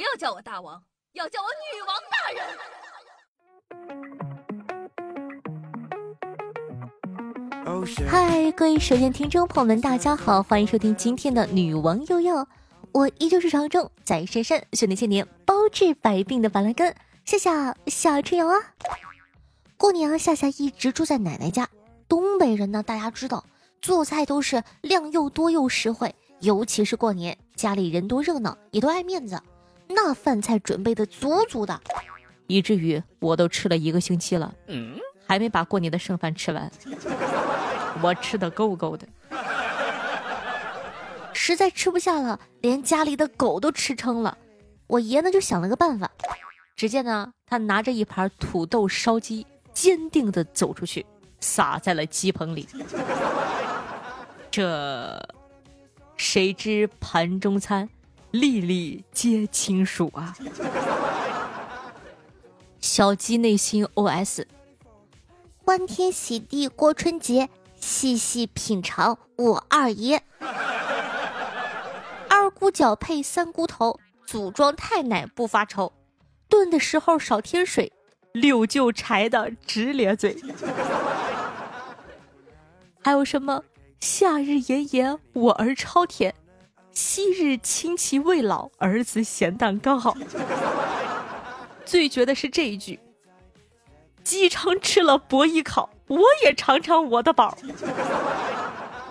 不要叫我大王，要叫我女王大人。嗨，各位首先听众朋友们，大家好，欢迎收听今天的女王又要。我依旧是长中在深山修炼千年，包治百病的板蓝根，夏夏夏春瑶啊。过年啊，夏夏一直住在奶奶家。东北人呢，大家知道做菜都是量又多又实惠，尤其是过年，家里人多热闹，也都爱面子，那饭菜准备的足足的，以至于我都吃了一个星期了，嗯，还没把过年的剩饭吃完，我吃的够够的。实在吃不下了，连家里的狗都吃撑了。我爷呢就想了个办法，只见呢他拿着一盘土豆烧鸡，坚定的走出去，撒在了鸡棚里。这谁知盘中餐，粒粒皆亲属啊！小鸡内心 OS：欢天喜地过春节，细细品尝我二爷。二姑脚配三姑头，组装太奶不发愁。炖的时候少添水，六舅柴的直咧嘴。还有什么？夏日炎炎，我儿超甜；昔日亲戚未老，儿子咸蛋刚好。最绝的是这一句：鸡肠吃了伯邑考，我也尝尝我的宝。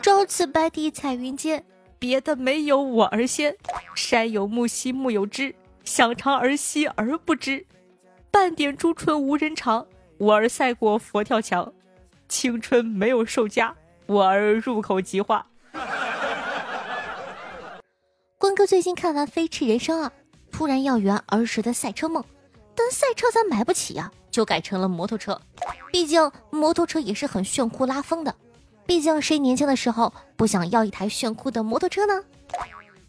朝辞白帝彩云间。别的没有我儿先，山有木兮木有枝，想尝儿兮而不知，半点朱唇无人尝，我儿赛过佛跳墙，青春没有售价，我儿入口即化。关哥最近看完《飞驰人生》啊，突然要圆儿时的赛车梦，但赛车咱买不起呀，就改成了摩托车，毕竟摩托车也是很炫酷拉风的。毕竟谁年轻的时候不想要一台炫酷的摩托车呢？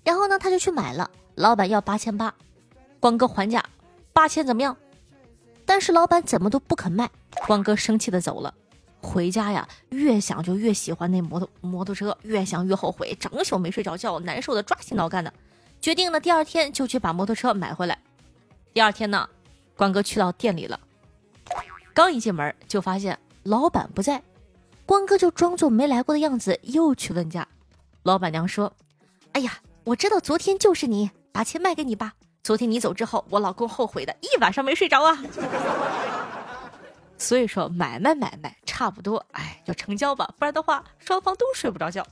然后呢，他就去买了。老板要八千八，光哥还价八千怎么样？但是老板怎么都不肯卖，光哥生气的走了。回家呀，越想就越喜欢那摩托摩托车，越想越后悔，整宿没睡着觉，难受的抓心挠肝的。决定呢，第二天就去把摩托车买回来。第二天呢，光哥去到店里了，刚一进门就发现老板不在。光哥就装作没来过的样子，又去问价。老板娘说：“哎呀，我知道昨天就是你，把钱卖给你吧。昨天你走之后，我老公后悔的一晚上没睡着啊。所以说买卖买卖差不多，哎，就成交吧，不然的话双方都睡不着觉。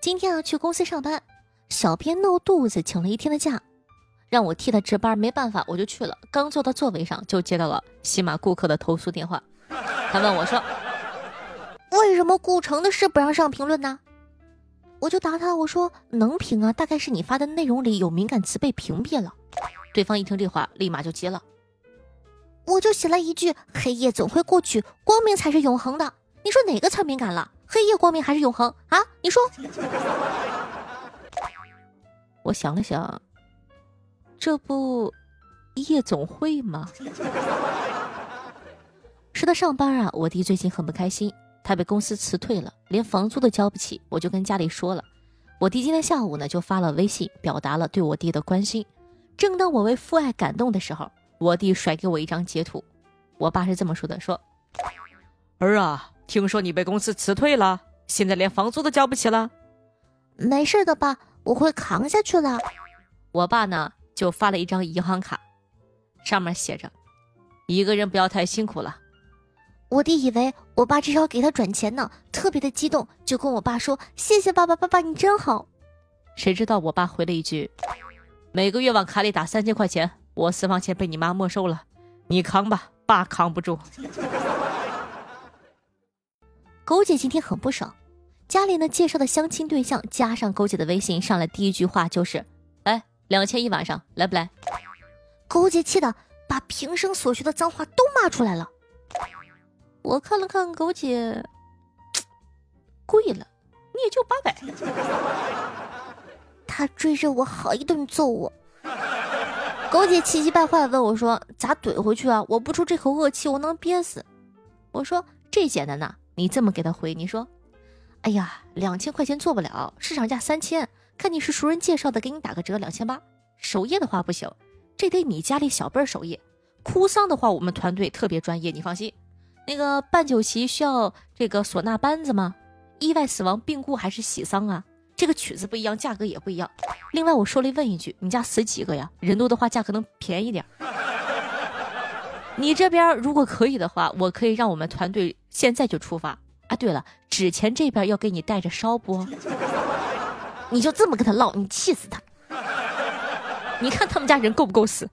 今天啊，去公司上班，小编闹肚子，请了一天的假。”让我替他值班，没办法，我就去了。刚坐到座位上，就接到了喜马顾客的投诉电话。他问我说：“为什么顾城的事不让上评论呢？”我就答他：“我说能评啊，大概是你发的内容里有敏感词被屏蔽了。”对方一听这话，立马就急了。我就写了一句：“黑夜总会过去，光明才是永恒的。”你说哪个词敏感了？黑夜、光明还是永恒啊？你说？我想了想。这不，夜总会吗？是他上班啊，我弟最近很不开心，他被公司辞退了，连房租都交不起。我就跟家里说了，我弟今天下午呢就发了微信，表达了对我弟的关心。正当我为父爱感动的时候，我弟甩给我一张截图，我爸是这么说的：说儿啊，听说你被公司辞退了，现在连房租都交不起了。没事的爸，我会扛下去的。我爸呢？就发了一张银行卡，上面写着：“一个人不要太辛苦了。”我弟以为我爸至少给他转钱呢，特别的激动，就跟我爸说：“谢谢爸爸，爸爸你真好。”谁知道我爸回了一句：“每个月往卡里打三千块钱，我私房钱被你妈没收了，你扛吧，爸扛不住。”狗姐今天很不爽，家里呢介绍的相亲对象加上狗姐的微信，上来第一句话就是。哎，两千一晚上，来不来？勾姐气的把平生所学的脏话都骂出来了。我看了看狗姐，贵了，你也就八百。他追着我好一顿揍我。狗姐气急败坏的问我说：“咋怼回去啊？我不出这口恶气，我能憋死。”我说：“这简单呐，你这么给他回，你说，哎呀，两千块钱做不了，市场价三千。”看你是熟人介绍的，给你打个折，两千八。守夜的话不行，这得你家里小辈儿守夜。哭丧的话，我们团队特别专业，你放心。那个办酒席需要这个唢呐班子吗？意外死亡、病故还是喜丧啊？这个曲子不一样，价格也不一样。另外，我说了问一句，你家死几个呀？人多的话，价格能便宜点。你这边如果可以的话，我可以让我们团队现在就出发啊。对了，纸钱这边要给你带着烧不？你就这么跟他唠，你气死他！你看他们家人够不够死？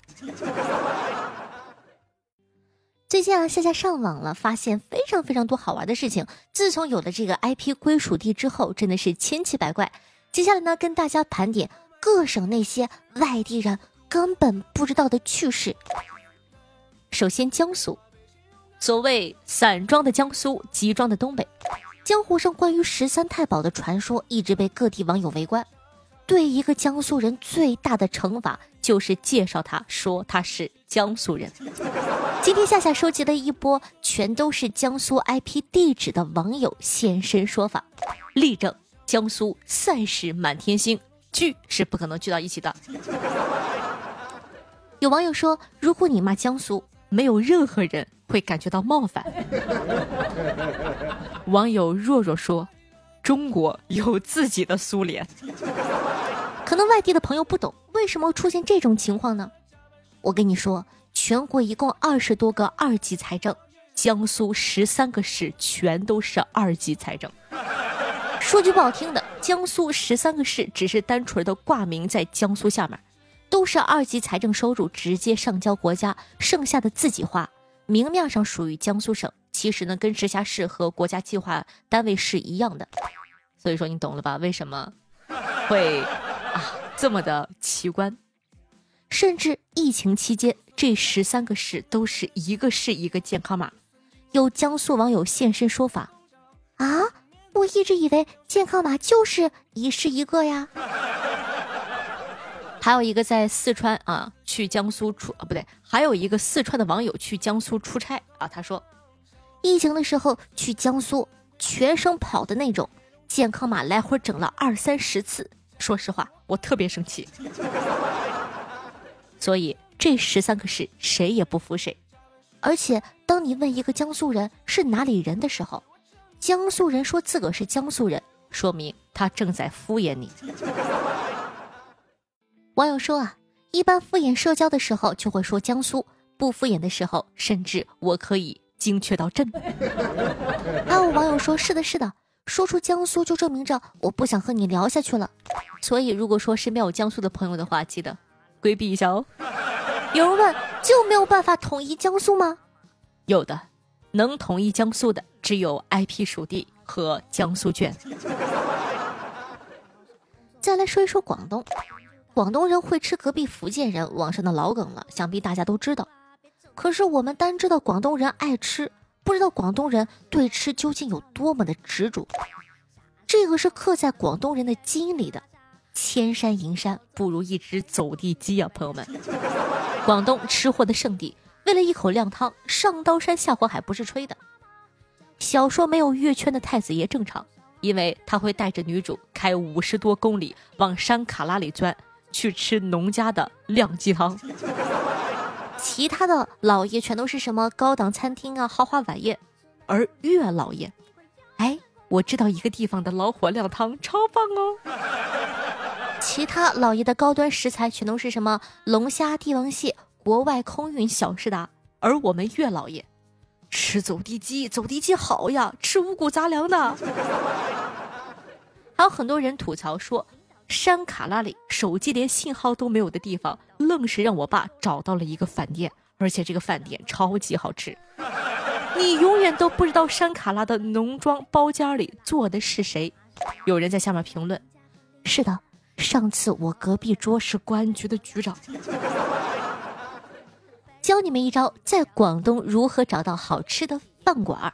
最近啊，夏夏上网了，发现非常非常多好玩的事情。自从有了这个 IP 归属地之后，真的是千奇百怪。接下来呢，跟大家盘点各省那些外地人根本不知道的趣事。首先，江苏，所谓散装的江苏，集装的东北，江湖上关于十三太保的传说一直被各地网友围观。对一个江苏人最大的惩罚就是介绍他说他是江苏人。今天夏夏收集了一波全都是江苏 IP 地址的网友现身说法，力证江苏赛事满天星聚是不可能聚到一起的。有网友说，如果你骂江苏，没有任何人会感觉到冒犯。网友若若说，中国有自己的苏联。可能外地的朋友不懂为什么出现这种情况呢？我跟你说，全国一共二十多个二级财政，江苏十三个市全都是二级财政。说句不好听的，江苏十三个市只是单纯的挂名在江苏下面，都是二级财政收入直接上交国家，剩下的自己花。明面上属于江苏省，其实呢跟直辖市和国家计划单位是一样的。所以说你懂了吧？为什么会啊？这么的奇观，甚至疫情期间，这十三个市都是一个市一个健康码。有江苏网友现身说法：“啊，我一直以为健康码就是一市一个呀。”还有一个在四川啊，去江苏出啊，不对，还有一个四川的网友去江苏出差啊，他说，疫情的时候去江苏，全省跑的那种，健康码来回整了二三十次。说实话，我特别生气，所以这十三个市谁也不服谁。而且，当你问一个江苏人是哪里人的时候，江苏人说自个是江苏人，说明他正在敷衍你。网友说啊，一般敷衍社交的时候就会说江苏，不敷衍的时候，甚至我可以精确到镇。还有网友说，是的，是的。说出江苏就证明着我不想和你聊下去了，所以如果说身边有江苏的朋友的话，记得规避一下哦。有人问，就没有办法统一江苏吗？有的，能统一江苏的只有 IP 属地和江苏卷。再来说一说广东，广东人会吃隔壁福建人，网上的老梗了，想必大家都知道。可是我们单知道广东人爱吃。不知道广东人对吃究竟有多么的执着，这个是刻在广东人的基因里的。千山银山不如一只走地鸡啊，朋友们！广东吃货的圣地，为了一口靓汤，上刀山下火海不是吹的。小说没有月圈的太子爷正常，因为他会带着女主开五十多公里往山卡拉里钻，去吃农家的靓鸡汤。其他的老爷全都是什么高档餐厅啊、豪华晚宴，而岳老爷，哎，我知道一个地方的老火靓汤超棒哦。其他老爷的高端食材全都是什么龙虾、帝王蟹，国外空运小时达，而我们岳老爷吃走地鸡，走地鸡好呀，吃五谷杂粮的。还有很多人吐槽说。山卡拉里手机连信号都没有的地方，愣是让我爸找到了一个饭店，而且这个饭店超级好吃。你永远都不知道山卡拉的农庄包间里坐的是谁。有人在下面评论：“是的，上次我隔壁桌是公安局的局长。”教你们一招，在广东如何找到好吃的饭馆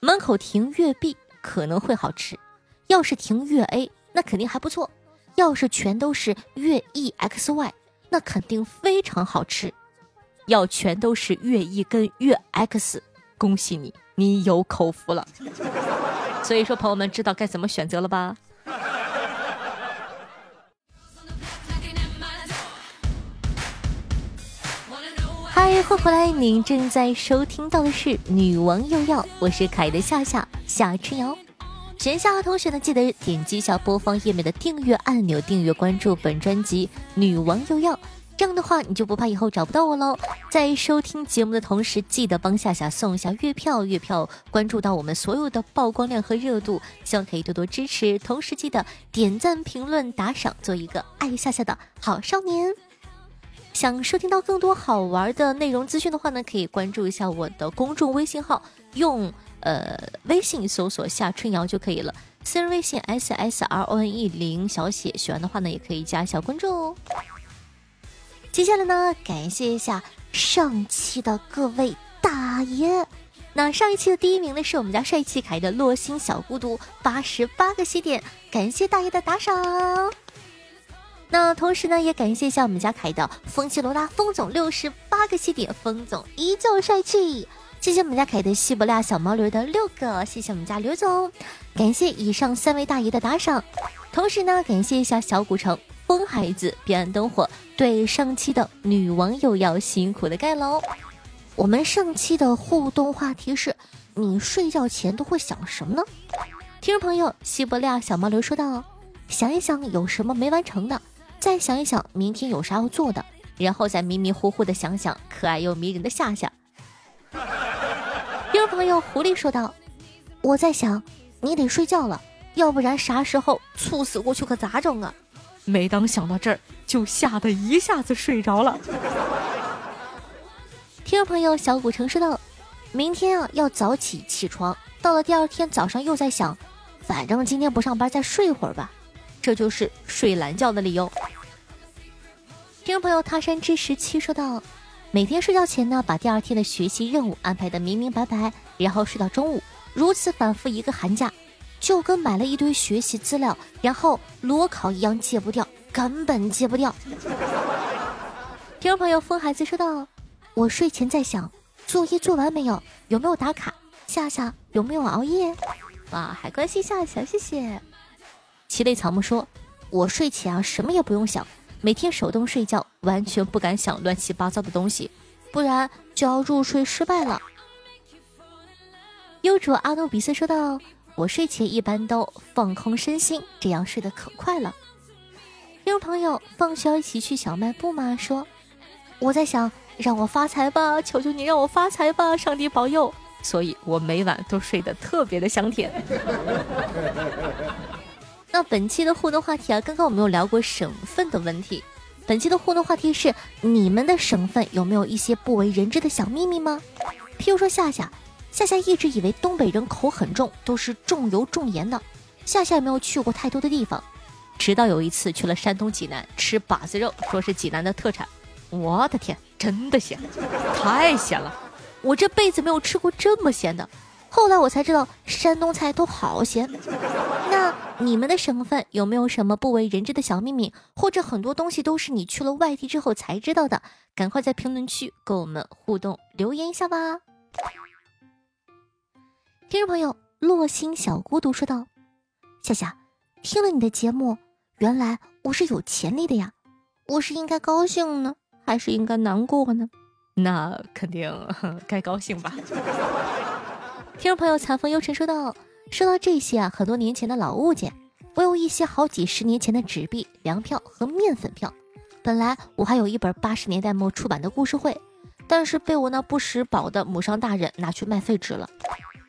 门口停粤 B 可能会好吃，要是停粤 A，那肯定还不错。要是全都是月 e x y，那肯定非常好吃；要全都是月 e 跟月 x，恭喜你，你有口福了。所以说，朋友们知道该怎么选择了吧？嗨，欢迎回来，您正在收听到的是《女王又要》，我是可爱的夏夏夏春瑶。闲暇的同学呢，记得点击一下播放页面的订阅按钮，订阅关注本专辑《女王又要》。这样的话，你就不怕以后找不到我喽。在收听节目的同时，记得帮夏夏送一下月票，月票关注到我们所有的曝光量和热度，希望可以多多支持。同时记得点赞、评论、打赏，做一个爱夏夏的好少年。想收听到更多好玩的内容资讯的话呢，可以关注一下我的公众微信号，用呃微信搜索夏春瑶就可以了。私人微信 s s r o n e 零小写，喜欢的话呢，也可以加小关注哦。接下来呢，感谢一下上期的各位大爷。那上一期的第一名呢，是我们家帅气可爱的洛星小孤独，八十八个西点，感谢大爷的打赏。那同时呢，也感谢一下我们家凯的风气罗拉风总，六十八个西点，风总依旧帅气。谢谢我们家凯的西伯利亚小毛驴的六个，谢谢我们家刘总，感谢以上三位大爷的打赏。同时呢，感谢一下小古城。风孩子，彼岸灯火，对上期的女网友要辛苦的盖楼。我们上期的互动话题是：你睡觉前都会想什么呢？听众朋友，西伯利亚小毛驴说道：想一想有什么没完成的，再想一想明天有啥要做的，然后再迷迷糊糊的想想可爱又迷人的夏夏。听众朋友，狐狸说道：我在想，你得睡觉了，要不然啥时候猝死过去可咋整啊？每当想到这儿，就吓得一下子睡着了。听众朋友，小古城说道：“明天啊要早起起床，到了第二天早上又在想，反正今天不上班，再睡会儿吧。这就是睡懒觉的理由。”听众朋友，他山之十七说道：“每天睡觉前呢，把第二天的学习任务安排的明明白白，然后睡到中午，如此反复一个寒假。”就跟买了一堆学习资料，然后裸考一样戒不掉，根本戒不掉。听众朋友，风孩子说道：“我睡前在想，作业做完没有？有没有打卡？夏夏有没有熬夜？哇，还关心夏夏，谢谢。”奇类草木说：“我睡前啊，什么也不用想，每天手动睡觉，完全不敢想乱七八糟的东西，不然就要入睡失败了。”幽主阿努比斯说道。我睡前一般都放空身心，这样睡得可快了。听众朋友，放学一起去小卖部吗？说我在想，让我发财吧，求求你让我发财吧，上帝保佑。所以我每晚都睡得特别的香甜。那本期的互动话题啊，刚刚我们有聊过省份的问题。本期的互动话题是：你们的省份有没有一些不为人知的小秘密吗？譬如说夏夏。夏夏一直以为东北人口很重，都是重油重盐的。夏夏也没有去过太多的地方，直到有一次去了山东济南吃把子肉，说是济南的特产。我的天，真的咸，太咸了！我这辈子没有吃过这么咸的。后来我才知道，山东菜都好咸。那你们的省份有没有什么不为人知的小秘密，或者很多东西都是你去了外地之后才知道的？赶快在评论区跟我们互动留言一下吧。听众朋友，落星小孤独说道：“夏夏，听了你的节目，原来我是有潜力的呀！我是应该高兴呢，还是应该难过呢？那肯定 该高兴吧。”听众朋友，残风幽尘说道：“说到这些啊，很多年前的老物件，我有一些好几十年前的纸币、粮票和面粉票。本来我还有一本八十年代末出版的故事会，但是被我那不识宝的母上大人拿去卖废纸了。”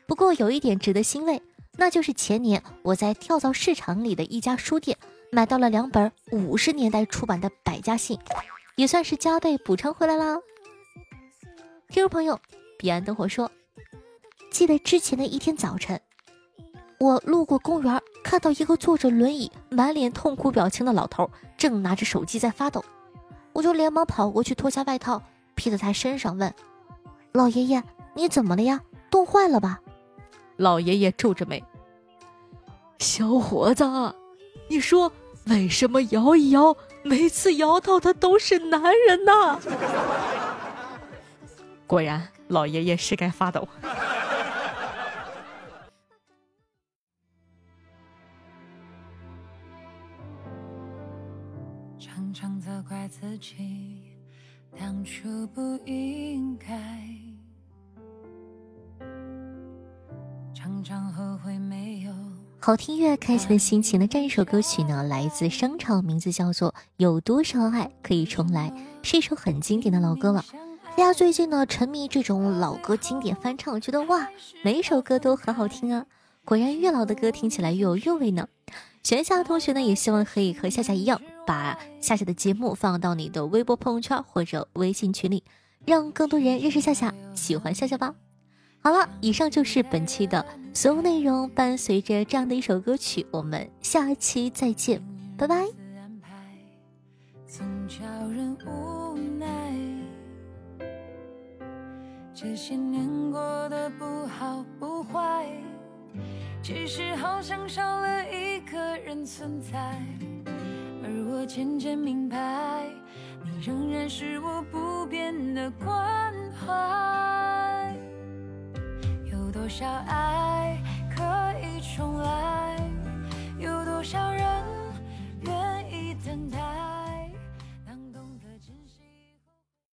不过有一点值得欣慰，那就是前年我在跳蚤市场里的一家书店买到了两本五十年代出版的百家姓，也算是加倍补偿回来啦。听众朋友，彼岸灯火说，记得之前的一天早晨，我路过公园，看到一个坐着轮椅、满脸痛苦表情的老头，正拿着手机在发抖，我就连忙跑过去脱下外套披在他身上，问老爷爷：“你怎么了呀？冻坏了吧？”老爷爷皱着眉：“小伙子，你说为什么摇一摇，每次摇到的都是男人呢？” 果然，老爷爷是该发抖。怪自己当初不应该，常常后悔没有。好听越开心的心情的这一首歌曲呢，来自商场，名字叫做《有多少爱可以重来》，是一首很经典的老歌了。大家最近呢沉迷这种老歌经典翻唱，觉得哇，每一首歌都很好听啊！果然越老的歌听起来越有韵味呢。学校同学呢也希望可以和夏夏一样，把夏夏的节目放到你的微博朋友圈或者微信群里，让更多人认识夏夏，喜欢夏夏吧。好了，以上就是本期的所有内容。伴随着这样的一首歌曲，我们下期再见，拜拜。这些年过得不好不坏，其实好像少了一个人存在，我渐渐明白，你仍然是我不变的关怀。有多少爱？